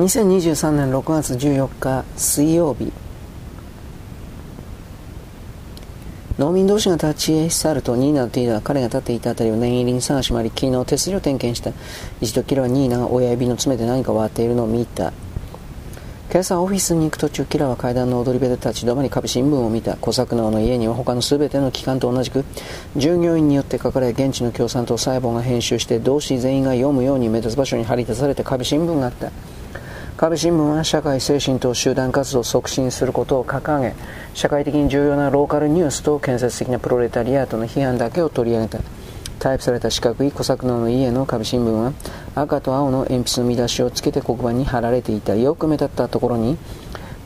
2023年6月14日水曜日。農民同士が立ち去るとニーナとティーナは彼が立っていた辺りを念入りに探し回り昨日手すりを点検した。一度キラはニーナが親指の爪で何か割っているのを見た。今朝オフィスに行く途中キラは階段の踊り場で立ち止まり壁新聞を見た。小作能の家には他の全ての機関と同じく従業員によって書かれ現地の共産党細胞が編集して同志全員が読むように目立つ場所に貼り出された壁新聞があった。壁新聞は社会精神と集団活動を促進することを掲げ社会的に重要なローカルニュースと建設的なプロレタリアートの批判だけを取り上げた。タイプされた四角い小作能の家の壁新聞は赤と青の鉛筆の見出しをつけて黒板に貼られていた。よく目立ったところに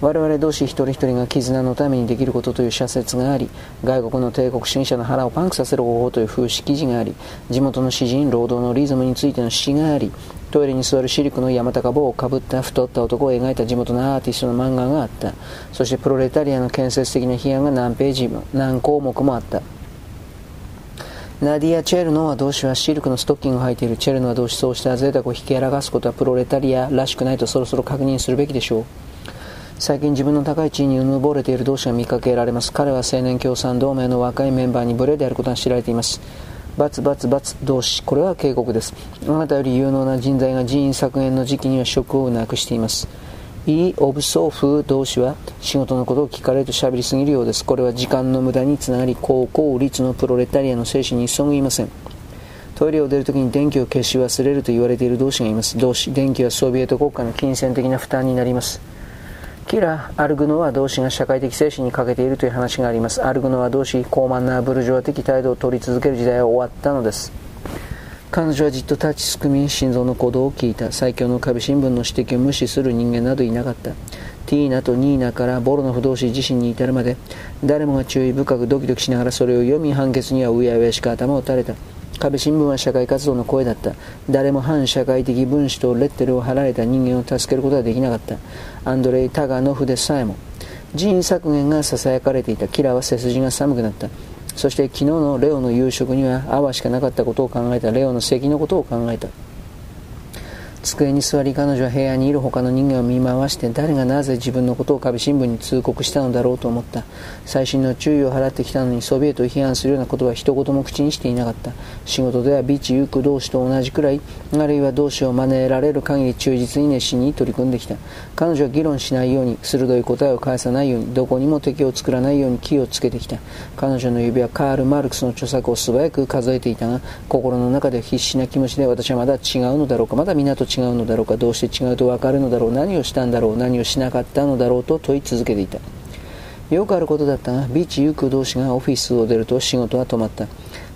我々同士一人一人が絆のためにできることという社説があり外国の帝国主義者の腹をパンクさせる方法という風刺記事があり地元の詩人労働のリズムについての詩がありトイレに座るシルクの山高帽をかぶった太った男を描いた地元のアーティストの漫画があった。そしてプロレタリアの建設的な批判が何ページも何項目もあった。ナディア・チェルノは同志はシルクのストッキングを履いている。チェルノは同志そうした贅沢を引き荒らすことはプロレタリアらしくないとそろそろ確認するべきでしょう。最近自分の高い地位にうぬぼれている同志が見かけられます。彼は青年共産同盟の若いメンバーに無礼であることが知られています。バツバツバツ同志これは警告ですあなたより有能な人材が人員削減の時期には職をなくしていますイ・オブ・ソーフ同士は仕事のことを聞かれると喋りすぎるようです。これは時間の無駄につながり、高効率のプロレタリアの精神に急ぎません。トイレを出るときに電気を消し忘れると言われている同士がいます。同士、電気はソビエト国家の金銭的な負担になります。キラ・アルグノは同士が社会的精神に欠けているという話があります。アルグノは同士、高慢なブルジョア的態度を取り続ける時代は終わったのです。彼女はじっと立ちすくみ心臓の鼓動を聞いた最強の壁新聞の指摘を無視する人間などいなかったティーナとニーナからボロノフ同士自身に至るまで誰もが注意深くドキドキしながらそれを読み判決にはうやうやしか頭を垂れた壁新聞は社会活動の声だった。誰も反社会的分子とレッテルを貼られた人間を助けることはできなかった。アンドレイ・タガノフでさえも。人員削減がささやかれていた。キラーは背筋が寒くなった。そして昨日のレオの夕食には泡しかなかったことを考えた。レオの席のことを考えた。机に座り彼女は部屋にいる他の人間を見回して誰がなぜ自分のことを壁新聞に通告したのだろうと思った。最新の注意を払ってきたのにソビエトを批判するようなことは一言も口にしていなかった。仕事ではビーチユク同士と同じくらいあるいは同士を真似られる限り忠実に熱心に取り組んできた。彼女は議論しないように鋭い答えを返さないようにどこにも敵を作らないように気をつけてきた。彼女の指はカール・マルクスの著作を素早く数えていたが心の中で必死な気持ちで私はまだ違うのだろうかまだ港違うのだろうかどうして違うと分かるのだろう何をしたんだろう何をしなかったのだろうと問い続けていた。よくあることだったがビーチ行く同士がオフィスを出ると仕事は止まった。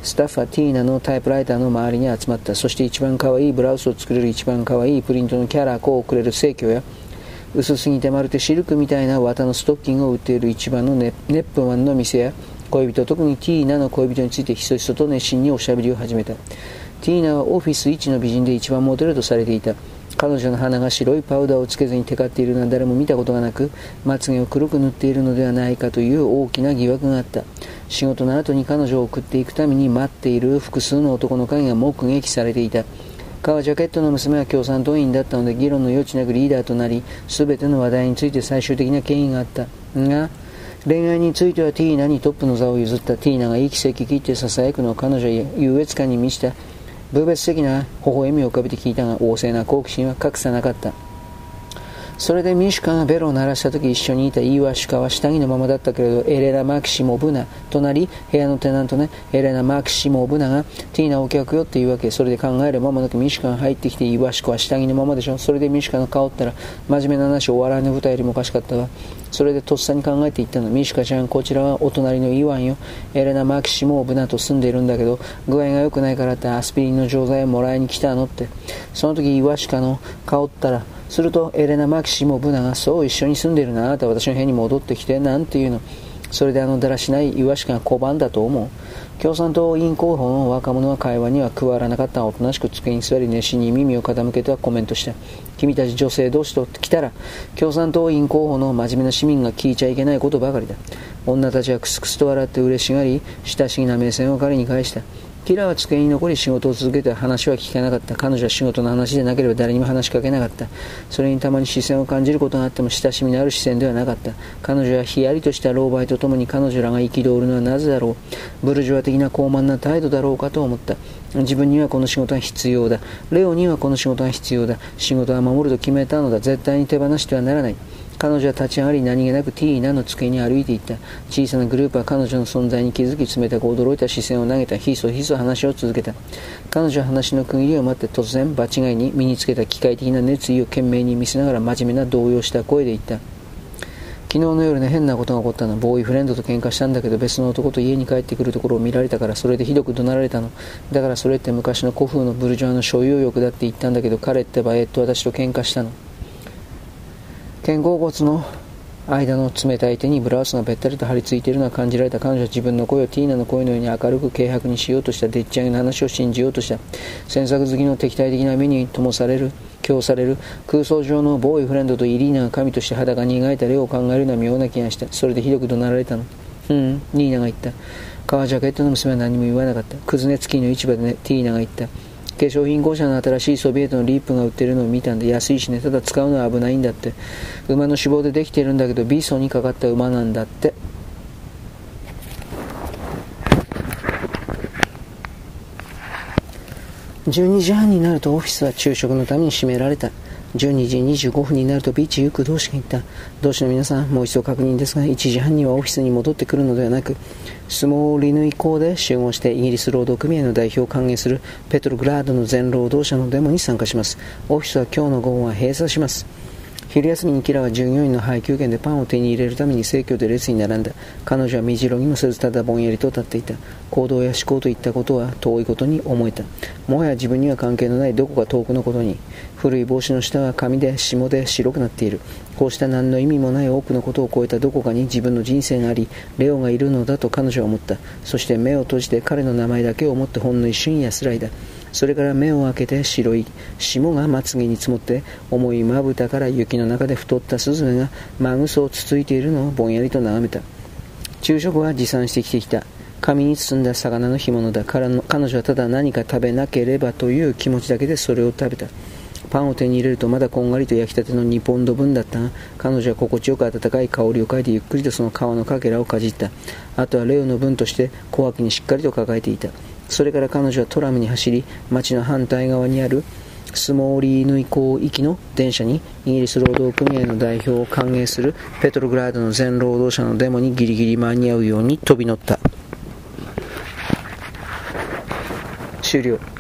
スタッフはティーナのタイプライターの周りに集まった。そして一番可愛いいブラウスを作れる一番可愛いいプリントのキャラコをくれる生協や薄すぎてまるでシルクみたいな綿のストッキングを売っている一番のネップマンの店や恋人特にティーナの恋人についてひそひそと熱心におしゃべりを始めた。ティーナはオフィス一の美人で一番モテるとされていた。彼女の鼻が白いパウダーをつけずにテカっているのは誰も見たことがなくまつげを黒く塗っているのではないかという大きな疑惑があった。仕事の後に彼女を送っていくために待っている複数の男の影が目撃されていた。革ジャケットの娘は共産党員だったので議論の余地なくリーダーとなり全ての話題について最終的な権威があった。が恋愛についてはティーナにトップの座を譲った。ティーナがいい奇跡切って囁くのを彼女は優越感に満ちた。分別的な微笑みを浮かべて聞いたが旺盛な好奇心は隠さなかった。それで民主化がベロを鳴らした時一緒にいたイワシカは下着のままだったけれどエレナ・マキシモブナ隣部屋のテナントねエレナ・マキシモブナがティーナお客よっていうわけそれで考えれば間もなく民主化が入ってきてイワシカは下着のままでしょ。それで民主化が香ったら真面目な話お笑いの舞台よりもおかしかったわ。それでとっさに考えていったのミシカちゃんこちらはお隣のイワンよ。エレナ・マキシモブナと住んでいるんだけど具合が良くないからってアスピリンの錠剤をもらいに来たのって。その時イワシカの香ったらするとエレナ・マキシモブナがそう一緒に住んでいるなあなた私の部屋に戻ってきてなんていうの。それであのだらしないイワシが拒んだと思う。共産党委員候補の若者は会話には加わらなかったおとなしく机に座り熱心に耳を傾けてはコメントした。君たち女性同士と来たら共産党委員候補の真面目な市民が聞いちゃいけないことばかりだ。女たちはクスクスと笑って嬉しがり親しげな目線を彼に返した。キラは机に残り仕事を続けて話は聞かなかった。彼女は仕事の話でなければ誰にも話しかけなかった。それにたまに視線を感じることがあっても親しみのある視線ではなかった。彼女はヒヤリとした老媒とともに彼女らが憤るのはなぜだろう。ブルジョア的な高慢な態度だろうかと思った。自分にはこの仕事が必要だ。レオにはこの仕事が必要だ。仕事は守ると決めたのだ。絶対に手放してはならない。彼女は立ち上がり何気なくティーナの机に歩いていった。小さなグループは彼女の存在に気づき冷たく驚いた視線を投げた。ひそひそ話を続けた。彼女は話の区切りを待って突然場違いに身につけた機械的な熱意を懸命に見せながら真面目な動揺した声で言った。昨日の夜ね、変なことが起こったの。ボーイフレンドと喧嘩したんだけど、別の男と家に帰ってくるところを見られたから、それでひどく怒鳴られたの。だからそれって昔の古風のブルジョアの所有欲だって言ったんだけど、彼ってばえっと私と喧嘩したの。肩甲骨の間の冷たい手にブラウスがべったりと張り付いているのは感じられた彼女は自分の声をティーナの声のように明るく軽薄にしようとしたでっち上げの話を信じようとした詮索好きの敵対的な目に灯される供される空想上のボーイフレンドとイリーナが神として裸に描いた例を考えるのは妙な気がしたそれでひどく怒鳴られたのうんニーナが言った革ジャケットの娘は何も言わなかったクズネツキーの市場でねティーナが言った化粧品5社の新しいソビエトのリープが売ってるのを見たんで安いしねただ使うのは危ないんだって。馬の脂肪でできてるんだけどビーソンにかかった馬なんだって。12時半になるとオフィスは昼食のために閉められた。12時25分になるとビーチ行く同士が言った。同士の皆さん、もう一度確認ですが、1時半にはオフィスに戻ってくるのではなく、相撲リヌイ港で集合してイギリス労働組合の代表を歓迎するペトログラードの全労働者のデモに参加します。オフィスは今日の午後は閉鎖します。昼休みにキラは従業員の配給券でパンを手に入れるために生協で列に並んだ。彼女は身白にもせずただぼんやりと立っていた。行動や思考といったことは遠いことに思えた。もはや自分には関係のないどこか遠くのことに。古い帽子の下は紙で霜で白くなっている。こうした何の意味もない多くのことを超えたどこかに自分の人生があり、レオがいるのだと彼女は思った。そして目を閉じて彼の名前だけを思ってほんの一瞬安らいだ。それから目を開けて白い霜がまつげに積もって重いまぶたから雪の中で太ったスズメがマグソをつついているのをぼんやりと眺めた。昼食は持参してきてきた。紙に包んだ魚の干物だ。彼の彼女はただ何か食べなければという気持ちだけでそれを食べた。パンを手に入れるとまだこんがりと焼きたての2ポンド分だったが彼女は心地よく温かい香りを嗅いでゆっくりとその皮のかけらをかじった。あとはレオの分として小脇にしっかりと抱えていた。それから彼女はトラムに走り町の反対側にあるスモーリーヌイ港行きの電車にイギリス労働組合の代表を歓迎するペトログラードの全労働者のデモにギリギリ間に合うように飛び乗った。終了。